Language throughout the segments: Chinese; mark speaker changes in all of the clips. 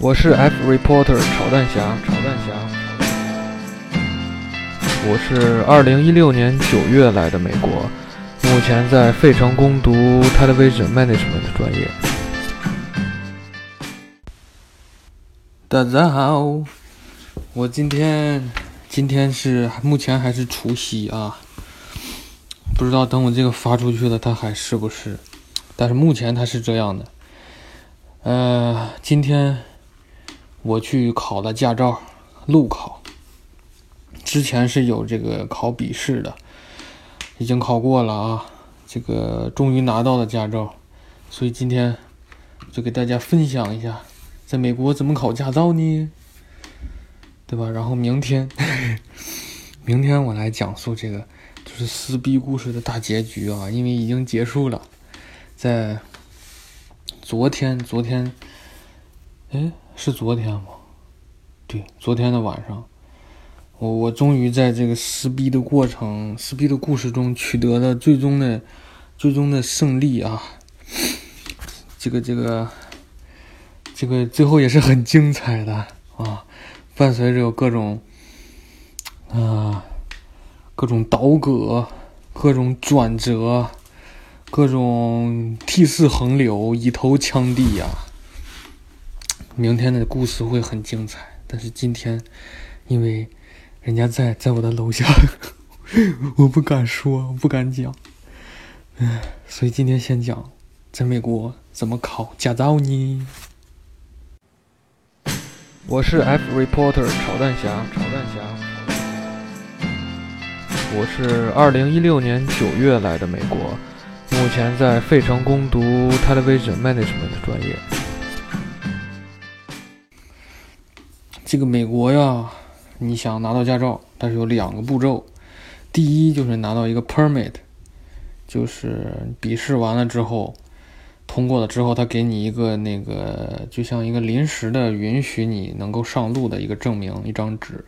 Speaker 1: 我是 F reporter 炒蛋侠，炒蛋侠。我是二零一六年九月来的美国，目前在费城攻读 Television Management 专业。大家好，我今天今天是目前还是除夕啊，不知道等我这个发出去了，它还是不是？但是目前它是这样的。呃，今天我去考了驾照，路考。之前是有这个考笔试的，已经考过了啊，这个终于拿到了驾照，所以今天就给大家分享一下，在美国怎么考驾照呢？对吧？然后明天，明天我来讲述这个就是撕逼故事的大结局啊，因为已经结束了，在。昨天，昨天，哎，是昨天吗？对，昨天的晚上，我我终于在这个撕逼的过程、撕逼的故事中取得了最终的、最终的胜利啊！这个、这个、这个最后也是很精彩的啊！伴随着各种啊、各种倒戈、各种转折。各种涕泗横流、以头枪地呀！明天的故事会很精彩，但是今天，因为人家在在我的楼下，我不敢说，我不敢讲，唉，所以今天先讲在美国怎么考驾照呢？我是 F reporter 炒蛋侠，炒蛋侠。我是二零一六年九月来的美国。目前在费城攻读 Television Management 专业。这个美国呀，你想拿到驾照，但是有两个步骤。第一就是拿到一个 permit，就是笔试完了之后，通过了之后，他给你一个那个就像一个临时的允许你能够上路的一个证明，一张纸。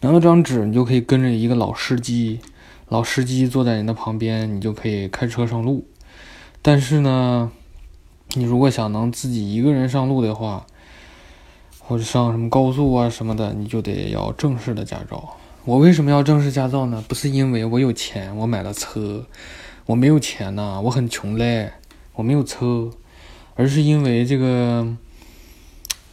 Speaker 1: 拿到张纸，你就可以跟着一个老司机。老司机坐在你的旁边，你就可以开车上路。但是呢，你如果想能自己一个人上路的话，或者上什么高速啊什么的，你就得要正式的驾照。我为什么要正式驾照呢？不是因为我有钱，我买了车，我没有钱呐，我很穷嘞，我没有车，而是因为这个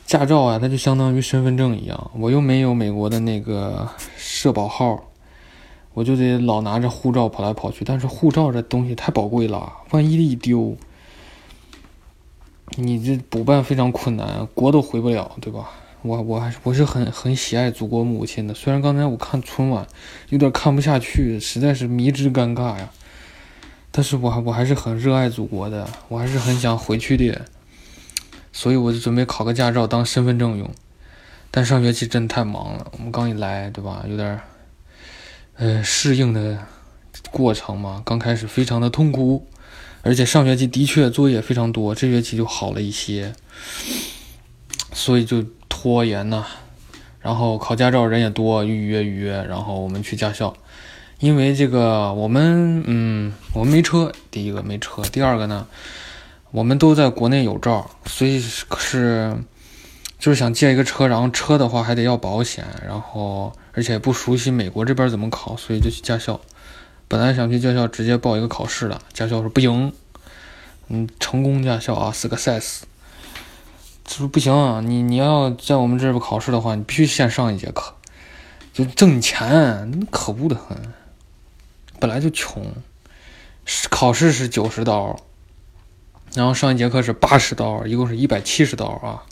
Speaker 1: 驾照啊，它就相当于身份证一样，我又没有美国的那个社保号。我就得老拿着护照跑来跑去，但是护照这东西太宝贵了，万一一丢，你这补办非常困难，国都回不了，对吧？我我还是我是很很喜爱祖国母亲的，虽然刚才我看春晚有点看不下去，实在是迷之尴尬呀，但是我还我还是很热爱祖国的，我还是很想回去的，所以我就准备考个驾照当身份证用，但上学期真太忙了，我们刚一来，对吧？有点。呃，适应的过程嘛，刚开始非常的痛苦，而且上学期的确作业非常多，这学期就好了一些，所以就拖延呐。然后考驾照人也多，预约预约，然后我们去驾校，因为这个我们嗯，我们没车，第一个没车，第二个呢，我们都在国内有照，所以是。就是想借一个车，然后车的话还得要保险，然后而且不熟悉美国这边怎么考，所以就去驾校。本来想去驾校直接报一个考试的，驾校说不行，嗯，成功驾校啊，success，说不行，啊你你要在我们这边考试的话，你必须先上一节课，就挣钱，可恶的很。本来就穷，考试是九十刀，然后上一节课是八十刀，一共是一百七十刀啊。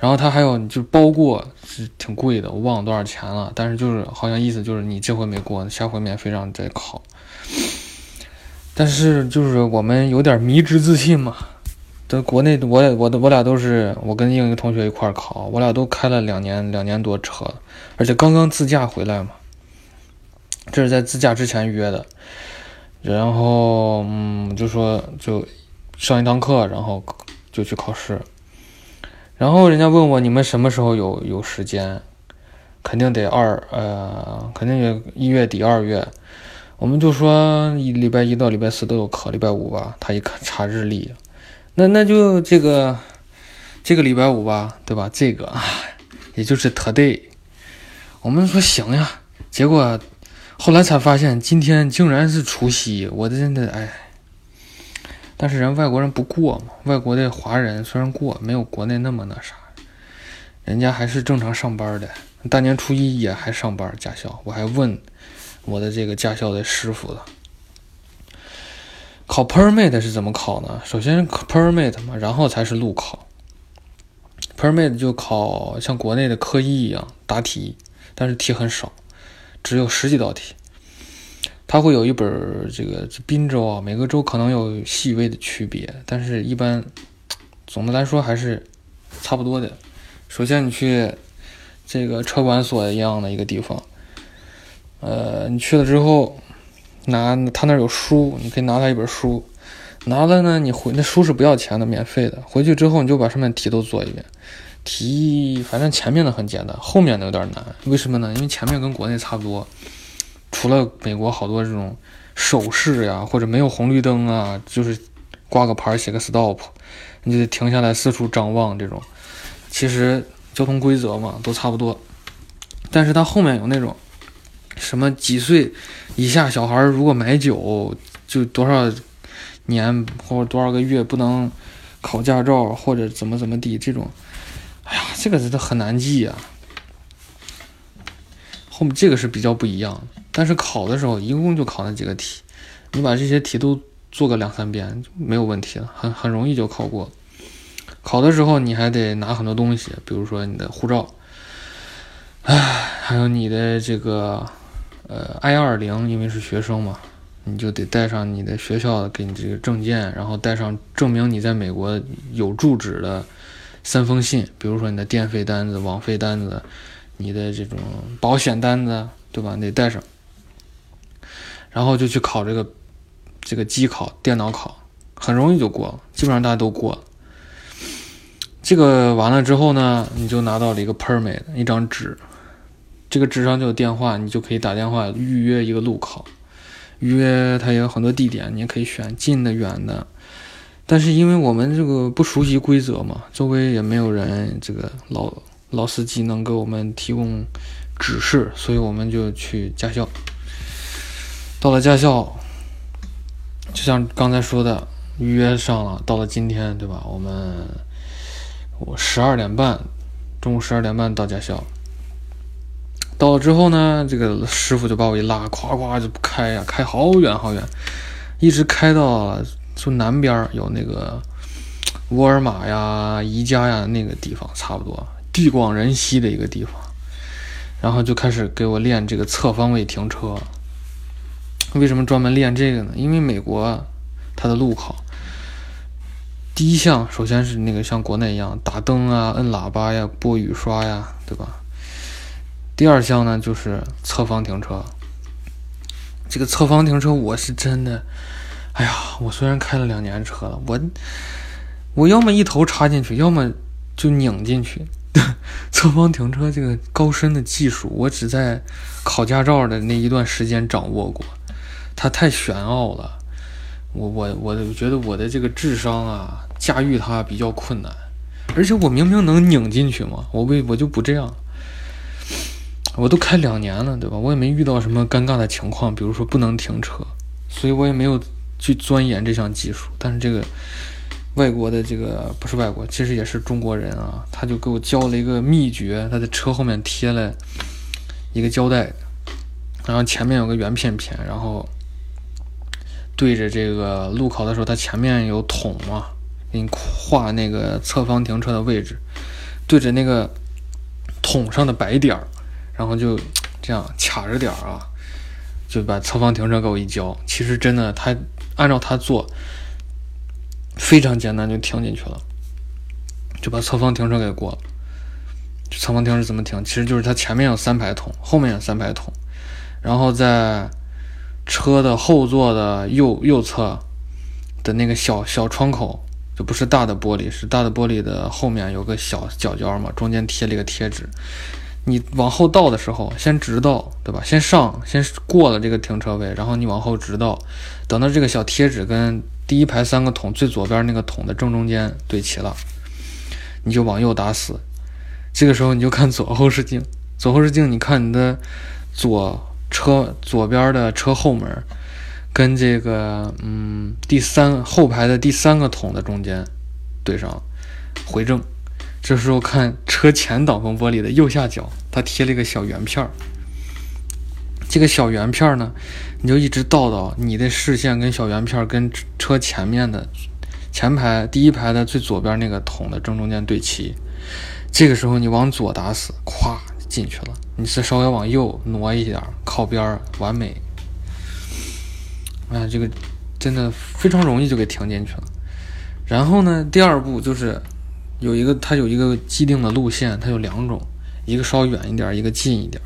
Speaker 1: 然后他还有就包过是挺贵的，我忘了多少钱了。但是就是好像意思就是你这回没过，下回免费让你再考。但是就是我们有点迷之自信嘛。在国内，我我我俩都是我跟另一个同学一块考，我俩都开了两年两年多车，而且刚刚自驾回来嘛。这是在自驾之前约的，然后嗯，就说就上一堂课，然后就去考试。然后人家问我你们什么时候有有时间？肯定得二呃，肯定得一月底二月。我们就说礼拜一到礼拜四都有课，礼拜五吧。他一看查日历，那那就这个这个礼拜五吧，对吧？这个也就是 today，我们说行呀，结果后来才发现今天竟然是除夕，我真的哎。但是人外国人不过嘛，外国的华人虽然过，没有国内那么那啥，人家还是正常上班的，大年初一也还上班驾校，我还问我的这个驾校的师傅了。考 permit 是怎么考呢？首先 permit 嘛，然后才是路考。permit 就考像国内的科一一样答题，但是题很少，只有十几道题。它会有一本这个滨州啊，每个州可能有细微的区别，但是一般总的来说还是差不多的。首先你去这个车管所一样的一个地方，呃，你去了之后拿他那儿有书，你可以拿他一本书，拿了呢你回那书是不要钱的，免费的。回去之后你就把上面题都做一遍，题反正前面的很简单，后面的有点难。为什么呢？因为前面跟国内差不多。除了美国好多这种手势呀，或者没有红绿灯啊，就是挂个牌写个 stop，你就停下来四处张望。这种其实交通规则嘛都差不多，但是它后面有那种什么几岁以下小孩如果买酒就多少年或者多少个月不能考驾照或者怎么怎么地这种，哎呀，这个真的很难记啊。后面这个是比较不一样的。但是考的时候一共就考那几个题，你把这些题都做个两三遍就没有问题了，很很容易就考过。考的时候你还得拿很多东西，比如说你的护照，唉，还有你的这个呃 I 二零，因为是学生嘛，你就得带上你的学校给你这个证件，然后带上证明你在美国有住址的三封信，比如说你的电费单子、网费单子，你的这种保险单子，对吧？你得带上。然后就去考这个，这个机考、电脑考，很容易就过了，基本上大家都过了。这个完了之后呢，你就拿到了一个 permit，一张纸，这个纸上就有电话，你就可以打电话预约一个路考。预约它也有很多地点，你也可以选近的、远的。但是因为我们这个不熟悉规则嘛，周围也没有人，这个老老司机能给我们提供指示，所以我们就去驾校。到了驾校，就像刚才说的，预约上了。到了今天，对吧？我们我十二点半，中午十二点半到驾校。到了之后呢，这个师傅就把我一拉，咵咵就开呀，开好远好远，一直开到就南边有那个沃尔玛呀、宜家呀那个地方，差不多地广人稀的一个地方。然后就开始给我练这个侧方位停车。为什么专门练这个呢？因为美国它的路考第一项首先是那个像国内一样打灯啊、摁喇叭呀、拨雨刷呀，对吧？第二项呢就是侧方停车。这个侧方停车我是真的，哎呀，我虽然开了两年车了，我我要么一头插进去，要么就拧进去。侧方停车这个高深的技术，我只在考驾照的那一段时间掌握过。它太玄奥了，我我我觉得我的这个智商啊，驾驭它比较困难，而且我明明能拧进去嘛，我为我就不这样，我都开两年了，对吧？我也没遇到什么尴尬的情况，比如说不能停车，所以我也没有去钻研这项技术。但是这个外国的这个不是外国，其实也是中国人啊，他就给我教了一个秘诀，他在车后面贴了一个胶带，然后前面有个圆片片，然后。对着这个路口的时候，它前面有桶嘛，给你画那个侧方停车的位置，对着那个桶上的白点儿，然后就这样卡着点儿啊，就把侧方停车给我一交。其实真的，他按照他做，非常简单就停进去了，就把侧方停车给过了。侧方停车怎么停？其实就是它前面有三排桶，后面有三排桶，然后在。车的后座的右右侧的那个小小窗口，就不是大的玻璃，是大的玻璃的后面有个小角角嘛，中间贴了一个贴纸。你往后倒的时候，先直倒，对吧？先上，先过了这个停车位，然后你往后直倒，等到这个小贴纸跟第一排三个桶最左边那个桶的正中间对齐了，你就往右打死。这个时候你就看左后视镜，左后视镜，你看你的左车左边的车后门，跟这个嗯第三后排的第三个桶的中间对上，回正。这时候看车前挡风玻璃的右下角，它贴了一个小圆片儿。这个小圆片儿呢，你就一直倒到你的视线跟小圆片儿跟车前面的前排第一排的最左边那个桶的正中间对齐。这个时候你往左打死，咵进去了。你是稍微往右挪一点，靠边儿，完美。哎，这个真的非常容易就给停进去了。然后呢，第二步就是有一个它有一个既定的路线，它有两种，一个稍远一点，一个近一点，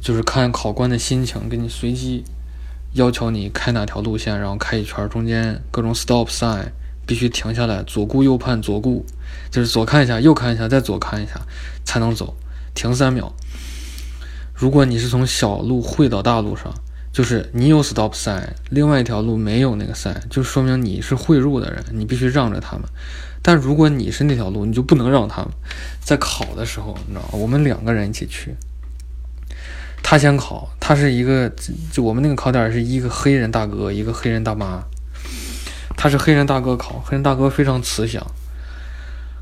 Speaker 1: 就是看考官的心情，给你随机要求你开哪条路线，然后开一圈，中间各种 stop sign。必须停下来，左顾右盼，左顾就是左看一下，右看一下，再左看一下才能走，停三秒。如果你是从小路汇到大路上，就是你有 stop sign，另外一条路没有那个 sign，就说明你是汇入的人，你必须让着他们。但如果你是那条路，你就不能让他们。在考的时候，你知道吗？我们两个人一起去，他先考，他是一个，就我们那个考点是一个黑人大哥，一个黑人大妈。他是黑人大哥考，黑人大哥非常慈祥，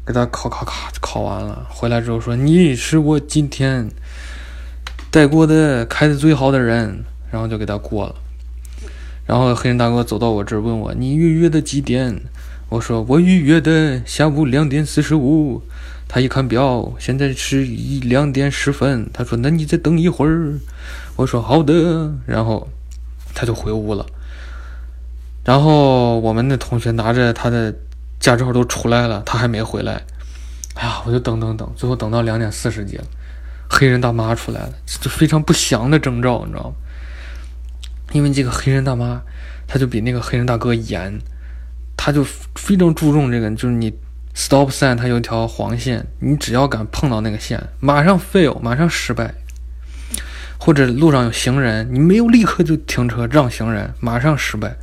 Speaker 1: 给他考考考考完了，回来之后说：“你是我今天带过的开的最好的人。”然后就给他过了。然后黑人大哥走到我这儿问我：“你预约的几点？”我说：“我预约的下午两点四十五。”他一看表，现在是一两点十分。他说：“那你再等一会儿。”我说：“好的。”然后他就回屋了。然后我们的同学拿着他的驾照都出来了，他还没回来。哎呀，我就等等等，最后等到两点四十几了，黑人大妈出来了，这非常不祥的征兆，你知道吗？因为这个黑人大妈，他就比那个黑人大哥严，他就非常注重这个，就是你 stop sign 他有一条黄线，你只要敢碰到那个线，马上 fail，马上失败。或者路上有行人，你没有立刻就停车让行人，马上失败。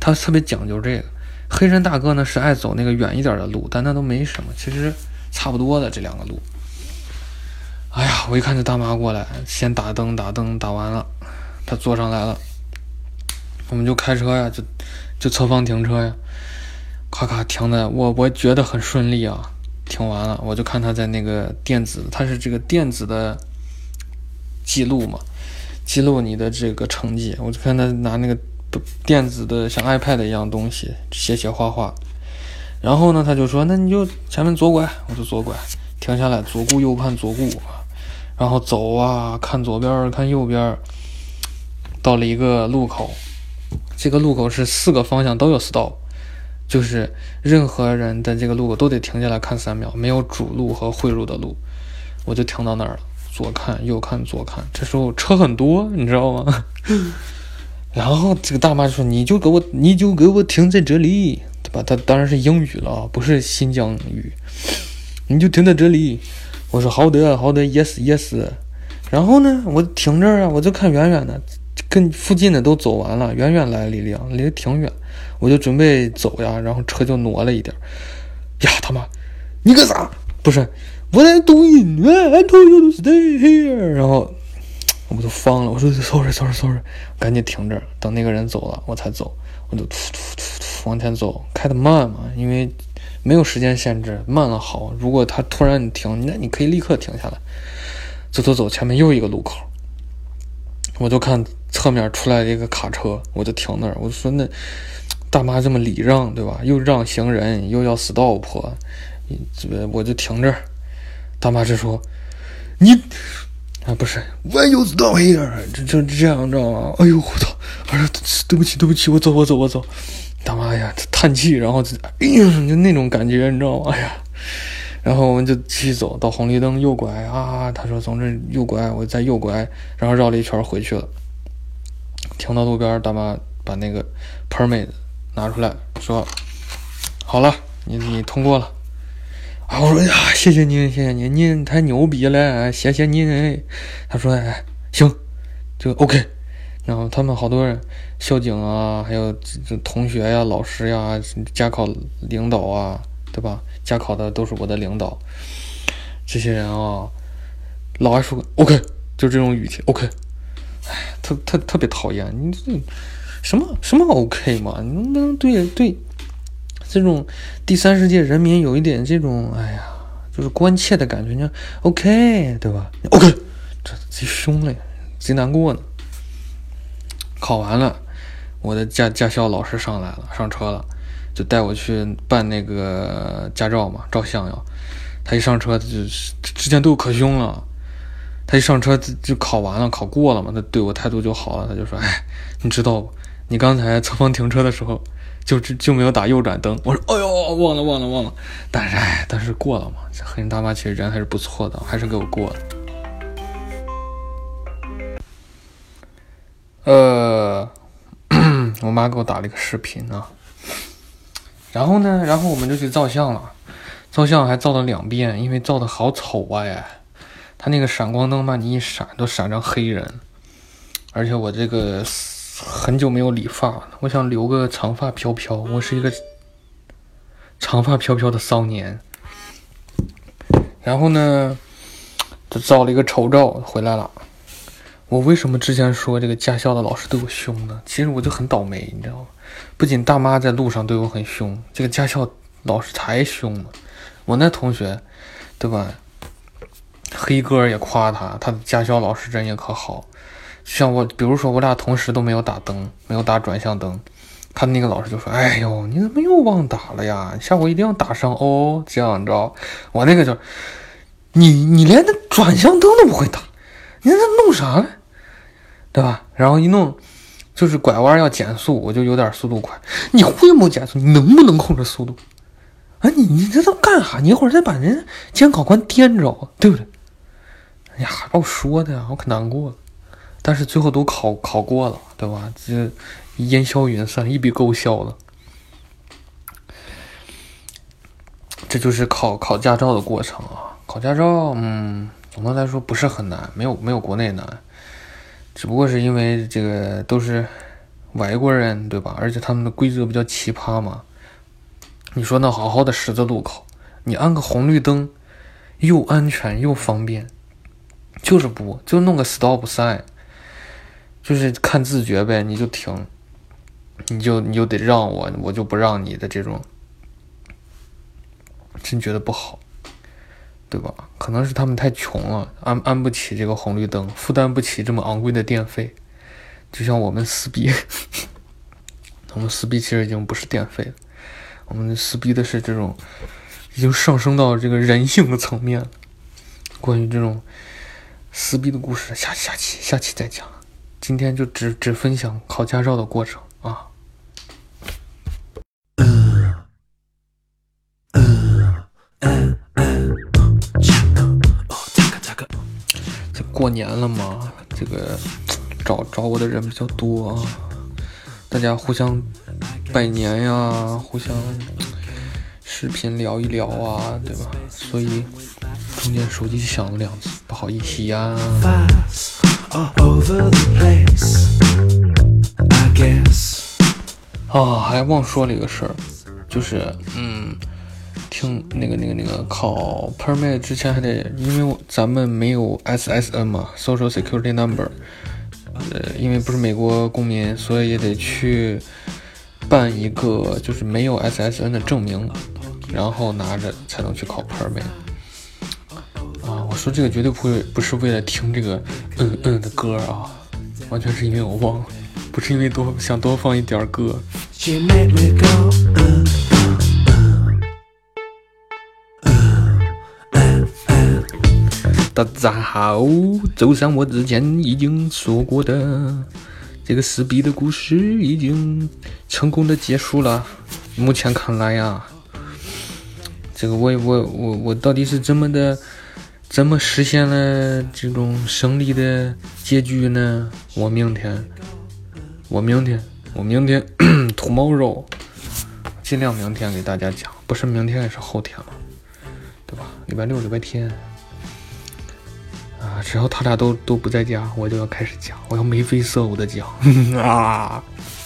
Speaker 1: 他特别讲究这个，黑人大哥呢是爱走那个远一点的路，但那都没什么，其实差不多的这两个路。哎呀，我一看这大妈过来，先打灯，打灯打完了，他坐上来了，我们就开车呀，就就侧方停车呀，咔咔停的，我我觉得很顺利啊，停完了，我就看他在那个电子，他是这个电子的记录嘛，记录你的这个成绩，我就看他拿那个。电子的像 iPad 一样东西，写写画画。然后呢，他就说：“那你就前面左拐。”我就左拐，停下来，左顾右盼，左顾，然后走啊，看左边，看右边。到了一个路口，这个路口是四个方向都有 stop，就是任何人在这个路口都得停下来看三秒，没有主路和汇入的路。我就停到那儿了，左看右看左看。这时候车很多，你知道吗？然后这个大妈说：“你就给我，你就给我停在这里，对吧？他当然是英语了，不是新疆语。你就停在这里。”我说：“好的，好的，yes，yes。”然后呢，我停这儿啊，我就看远远的，跟附近的都走完了，远远来了一辆，离得挺远，我就准备走呀，然后车就挪了一点。呀，他妈，你干啥？不是，我在读音乐，I told you to stay here。然后。我就慌了，我说 sorry sorry sorry，赶紧停这儿，等那个人走了我才走。我就突突突突往前走，开的慢嘛，因为没有时间限制，慢了好。如果他突然你停，那你可以立刻停下来。走走走，前面又一个路口，我就看侧面出来一个卡车，我就停那儿。我就说那大妈这么礼让对吧？又让行人，又要 stop，这我就停这儿。大妈就说你。不是，Why you stop here？这这这样，你知道吗？哎呦，我操！我说对不起，对不起，我走，我走，我走。大妈呀，叹气，然后就，哎呀，就那种感觉，你知道吗？哎呀，然后我们就继续走到红绿灯右拐啊。他说从这右拐，我再右拐，然后绕了一圈回去了。停到路边，大妈把那个 permit 拿出来说：“好了，你你通过了。”啊！我说呀，谢谢您，谢谢您，您太牛逼了，谢谢您。他说，哎，行，就 OK。然后他们好多人，校警啊，还有这同学呀、老师呀、驾考领导啊，对吧？驾考的都是我的领导，这些人啊，老爱说 OK，就这种语气 OK，哎，特特特别讨厌你这什么什么 OK 嘛？你能不能对对这种第三世界人民有一点这种哎呀，就是关切的感觉？你看 OK 对吧？OK，这贼凶嘞，贼难过呢。考完了，我的驾驾校老师上来了，上车了，就带我去办那个驾照嘛，照相要。他一上车，就之前都可凶了。他一上车就考完了，考过了嘛，他对我态度就好了。他就说：“哎，你知道不？你刚才侧方停车的时候，就就没有打右转灯。”我说：“哎呦，忘了，忘了，忘了。”但是，哎，但是过了嘛。这黑人大妈其实人还是不错的，还是给我过了。呃，我妈给我打了一个视频啊，然后呢，然后我们就去照相了，照相还照了两遍，因为照的好丑啊！哎，他那个闪光灯嘛，你一闪都闪成黑人，而且我这个很久没有理发了，我想留个长发飘飘，我是一个长发飘飘的骚年。然后呢，就照了一个丑照回来了。我为什么之前说这个驾校的老师对我凶呢？其实我就很倒霉，你知道吗？不仅大妈在路上对我很凶，这个驾校老师才凶呢。我那同学，对吧？黑哥也夸他，他的驾校老师人也可好。像我，比如说我俩同时都没有打灯，没有打转向灯，他那个老师就说：“哎呦，你怎么又忘打了呀？下回一定要打上哦。”这样你知道？我那个就，你你连那转向灯都不会打，你那弄啥呢？对吧？然后一弄，就是拐弯要减速，我就有点速度快。你会不减速？你能不能控制速度？啊，你你这都干啥？你一会儿再把人监考官颠着，对不对？哎呀，把我说的呀，我可难过了。但是最后都考考过了，对吧？这烟消云散，一笔勾销了。这就是考考驾照的过程啊！考驾照，嗯，总的来说不是很难，没有没有国内难。只不过是因为这个都是外国人，对吧？而且他们的规则比较奇葩嘛。你说那好好的十字路口，你安个红绿灯，又安全又方便，就是不就弄个 stop sign，就是看自觉呗，你就停，你就你就得让我，我就不让你的这种，真觉得不好。对吧？可能是他们太穷了，安安不起这个红绿灯，负担不起这么昂贵的电费。就像我们撕逼，我们撕逼其实已经不是电费了，我们撕逼的是这种，已经上升到这个人性的层面了。关于这种撕逼的故事，下下期下期再讲。今天就只只分享考驾照的过程啊。这过年了嘛，这个找找我的人比较多啊，大家互相拜年呀，互相视频聊一聊啊，对吧？所以中间手机响了两次，不好意思呀。Over the place，I guess。哦还忘说了一个事儿，就是嗯。听那个那个那个考 permit 之前还得，因为咱们没有 SSN 嘛，Social Security Number，呃，因为不是美国公民，所以也得去办一个就是没有 SSN 的证明，然后拿着才能去考 permit。说这个绝对不会不是为了听这个嗯嗯的歌啊，完全是因为我忘了，不是因为多想多放一点歌。大家好，就像我之前已经说过的，这个撕逼的故事已经成功的结束了。目前看来呀，这个我我我我到底是怎么的，怎么实现了这种胜利的结局呢？我明天，我明天，我明天，tomorrow，，尽量明天给大家讲，不是明天也是后天了，对吧？礼拜六、礼拜天。啊，只要他俩都都不在家，我就要开始讲，我要眉飞色舞的讲啊。